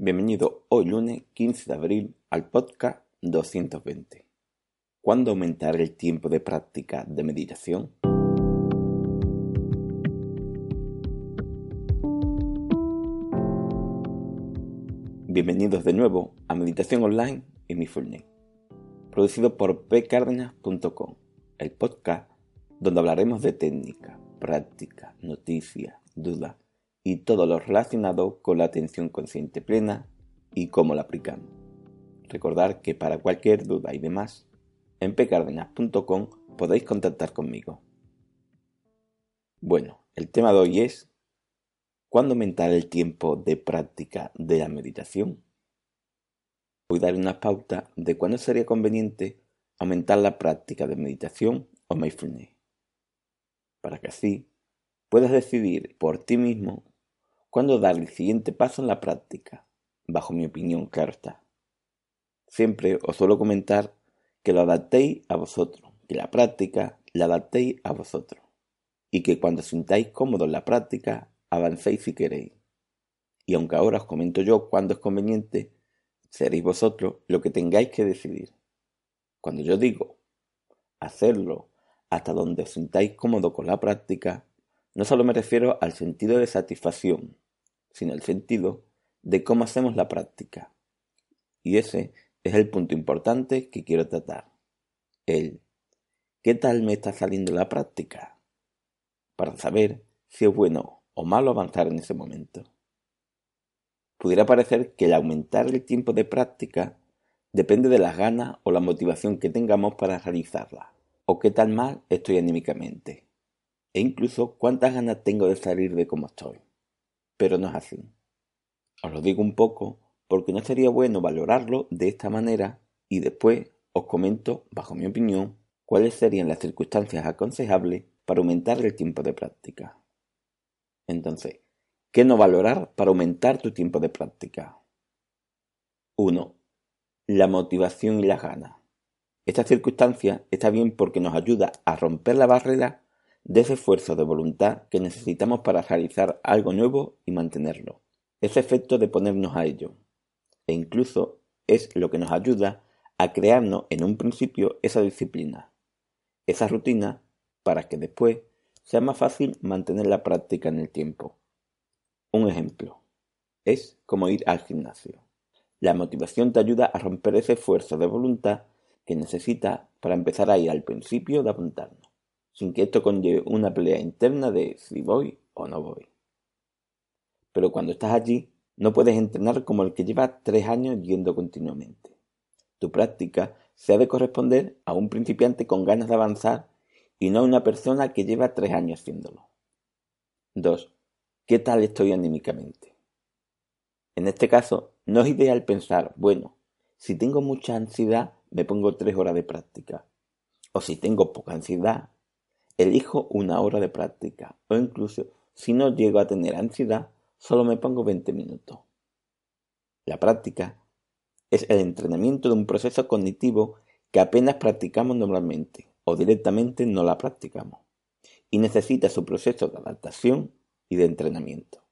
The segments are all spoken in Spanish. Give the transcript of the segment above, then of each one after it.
Bienvenido hoy lunes 15 de abril al podcast 220. ¿Cuándo aumentar el tiempo de práctica de meditación? Bienvenidos de nuevo a Meditación Online y mi Name, producido por pcardenas.com, el podcast donde hablaremos de técnica, práctica, noticias, dudas y todo lo relacionado con la atención consciente plena y cómo la aplicamos. Recordar que para cualquier duda y demás, en pcardenas.com podéis contactar conmigo. Bueno, el tema de hoy es ¿Cuándo aumentar el tiempo de práctica de la meditación? Voy a dar una pauta de cuándo sería conveniente aumentar la práctica de meditación o mindfulness, para que así puedas decidir por ti mismo cuándo dar el siguiente paso en la práctica, bajo mi opinión, está. Siempre os suelo comentar que lo adaptéis a vosotros, que la práctica la adaptéis a vosotros, y que cuando sintáis cómodo en la práctica, avancéis si queréis. Y aunque ahora os comento yo cuándo es conveniente, seréis vosotros lo que tengáis que decidir. Cuando yo digo hacerlo hasta donde os sintáis cómodo con la práctica, no solo me refiero al sentido de satisfacción, sino al sentido de cómo hacemos la práctica. Y ese es el punto importante que quiero tratar. El ¿qué tal me está saliendo la práctica? Para saber si es bueno o malo avanzar en ese momento. Pudiera parecer que el aumentar el tiempo de práctica depende de las ganas o la motivación que tengamos para realizarla, o qué tal mal estoy anímicamente, e incluso cuántas ganas tengo de salir de como estoy. Pero no es así. Os lo digo un poco porque no sería bueno valorarlo de esta manera y después os comento, bajo mi opinión, cuáles serían las circunstancias aconsejables para aumentar el tiempo de práctica. Entonces, ¿qué no valorar para aumentar tu tiempo de práctica? 1. La motivación y las ganas. Esta circunstancia está bien porque nos ayuda a romper la barrera de ese esfuerzo de voluntad que necesitamos para realizar algo nuevo y mantenerlo. Ese efecto de ponernos a ello. E incluso es lo que nos ayuda a crearnos en un principio esa disciplina, esa rutina, para que después sea más fácil mantener la práctica en el tiempo. Un ejemplo es como ir al gimnasio. La motivación te ayuda a romper ese esfuerzo de voluntad que necesitas para empezar a ir al principio de apuntarnos, sin que esto conlleve una pelea interna de si voy o no voy. Pero cuando estás allí, no puedes entrenar como el que lleva tres años yendo continuamente. Tu práctica se ha de corresponder a un principiante con ganas de avanzar y no una persona que lleva tres años haciéndolo. 2. ¿Qué tal estoy anímicamente? En este caso, no es ideal pensar, bueno, si tengo mucha ansiedad, me pongo tres horas de práctica. O si tengo poca ansiedad, elijo una hora de práctica. O incluso, si no llego a tener ansiedad, solo me pongo 20 minutos. La práctica es el entrenamiento de un proceso cognitivo que apenas practicamos normalmente o directamente no la practicamos y necesita su proceso de adaptación y de entrenamiento.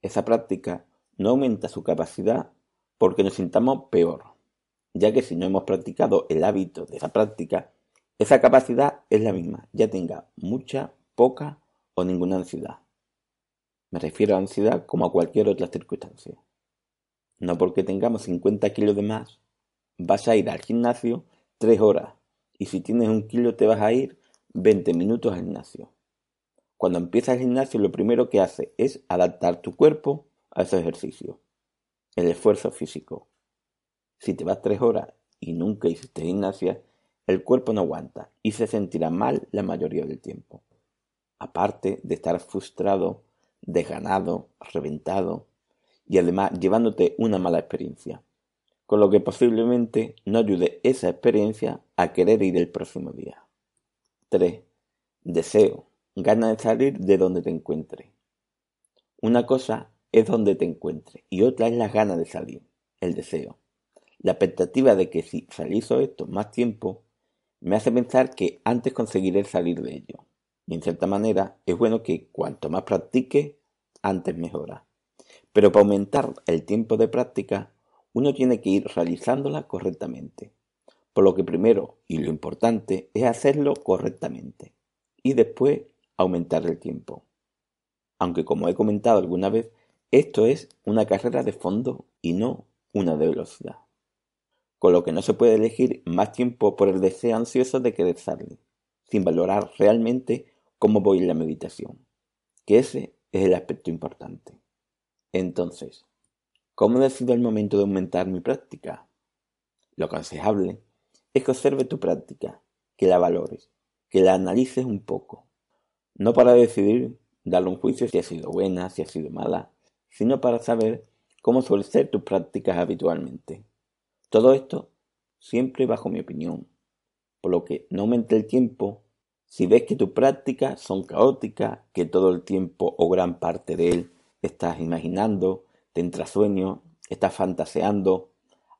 Esa práctica no aumenta su capacidad porque nos sintamos peor, ya que si no hemos practicado el hábito de esa práctica, esa capacidad es la misma, ya tenga mucha, poca o ninguna ansiedad. Me refiero a ansiedad como a cualquier otra circunstancia. No porque tengamos 50 kilos de más, vas a ir al gimnasio tres horas y si tienes un kilo te vas a ir 20 minutos al gimnasio. Cuando empiezas el gimnasio lo primero que hace es adaptar tu cuerpo a ese ejercicio, el esfuerzo físico. Si te vas tres horas y nunca hiciste gimnasia, el cuerpo no aguanta y se sentirá mal la mayoría del tiempo. Aparte de estar frustrado, desganado, reventado, y además llevándote una mala experiencia, con lo que posiblemente no ayude esa experiencia a querer ir el próximo día. 3. Deseo, ganas de salir de donde te encuentres. Una cosa es donde te encuentres y otra es las ganas de salir, el deseo. La expectativa de que si realizo esto más tiempo, me hace pensar que antes conseguiré salir de ello. Y en cierta manera es bueno que cuanto más practique, antes mejora. Pero para aumentar el tiempo de práctica, uno tiene que ir realizándola correctamente. Por lo que primero, y lo importante, es hacerlo correctamente. Y después aumentar el tiempo. Aunque como he comentado alguna vez, esto es una carrera de fondo y no una de velocidad. Con lo que no se puede elegir más tiempo por el deseo ansioso de querer salir, sin valorar realmente cómo voy en la meditación, que ese es el aspecto importante. Entonces, ¿cómo decido el momento de aumentar mi práctica? Lo aconsejable es que observe tu práctica, que la valores, que la analices un poco. No para decidir, darle un juicio si ha sido buena, si ha sido mala, sino para saber cómo suelen ser tus prácticas habitualmente. Todo esto siempre bajo mi opinión, por lo que no aumente el tiempo si ves que tus prácticas son caóticas, que todo el tiempo o gran parte de él estás imaginando, te entra sueño, estás fantaseando,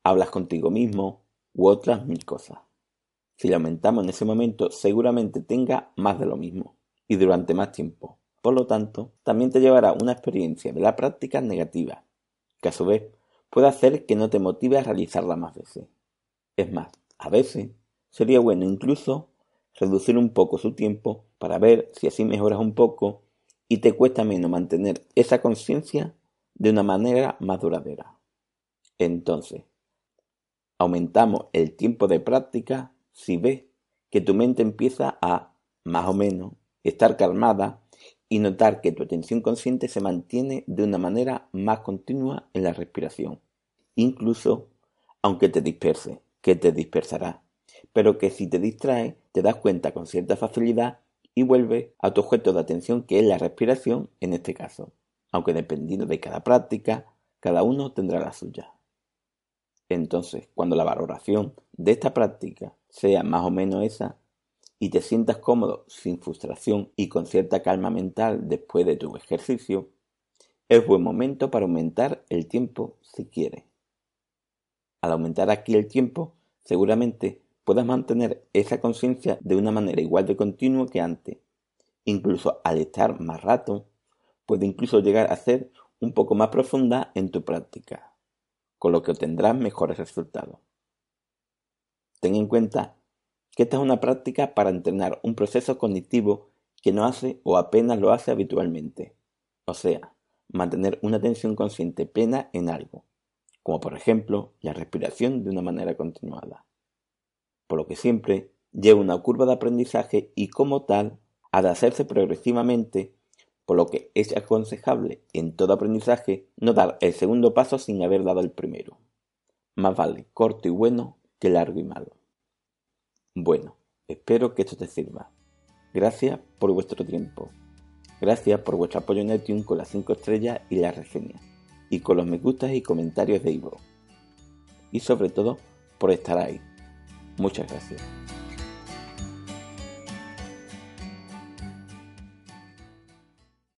hablas contigo mismo u otras mil cosas. Si lo aumentamos en ese momento, seguramente tenga más de lo mismo y durante más tiempo. Por lo tanto, también te llevará una experiencia de la práctica negativa, que a su vez puede hacer que no te motive a realizarla más veces. Es más, a veces sería bueno incluso reducir un poco su tiempo para ver si así mejoras un poco y te cuesta menos mantener esa conciencia de una manera más duradera. Entonces, aumentamos el tiempo de práctica si ves que tu mente empieza a, más o menos, estar calmada y notar que tu atención consciente se mantiene de una manera más continua en la respiración, incluso aunque te disperse, que te dispersará, pero que si te distrae te das cuenta con cierta facilidad y vuelve a tu objeto de atención que es la respiración en este caso, aunque dependiendo de cada práctica, cada uno tendrá la suya. Entonces, cuando la valoración de esta práctica sea más o menos esa, y te sientas cómodo, sin frustración y con cierta calma mental después de tu ejercicio, es buen momento para aumentar el tiempo si quieres. Al aumentar aquí el tiempo, seguramente puedas mantener esa conciencia de una manera igual de continua que antes. Incluso al estar más rato, puede incluso llegar a ser un poco más profunda en tu práctica, con lo que obtendrás mejores resultados. Ten en cuenta que esta es una práctica para entrenar un proceso cognitivo que no hace o apenas lo hace habitualmente, o sea, mantener una atención consciente plena en algo, como por ejemplo la respiración de una manera continuada por lo que siempre lleva una curva de aprendizaje y como tal ha de hacerse progresivamente, por lo que es aconsejable en todo aprendizaje no dar el segundo paso sin haber dado el primero. Más vale corto y bueno que largo y malo. Bueno, espero que esto te sirva. Gracias por vuestro tiempo. Gracias por vuestro apoyo en iTunes con las 5 estrellas y las reseñas, y con los me gustas y comentarios de Ivo. Y sobre todo, por estar ahí Muchas gracias.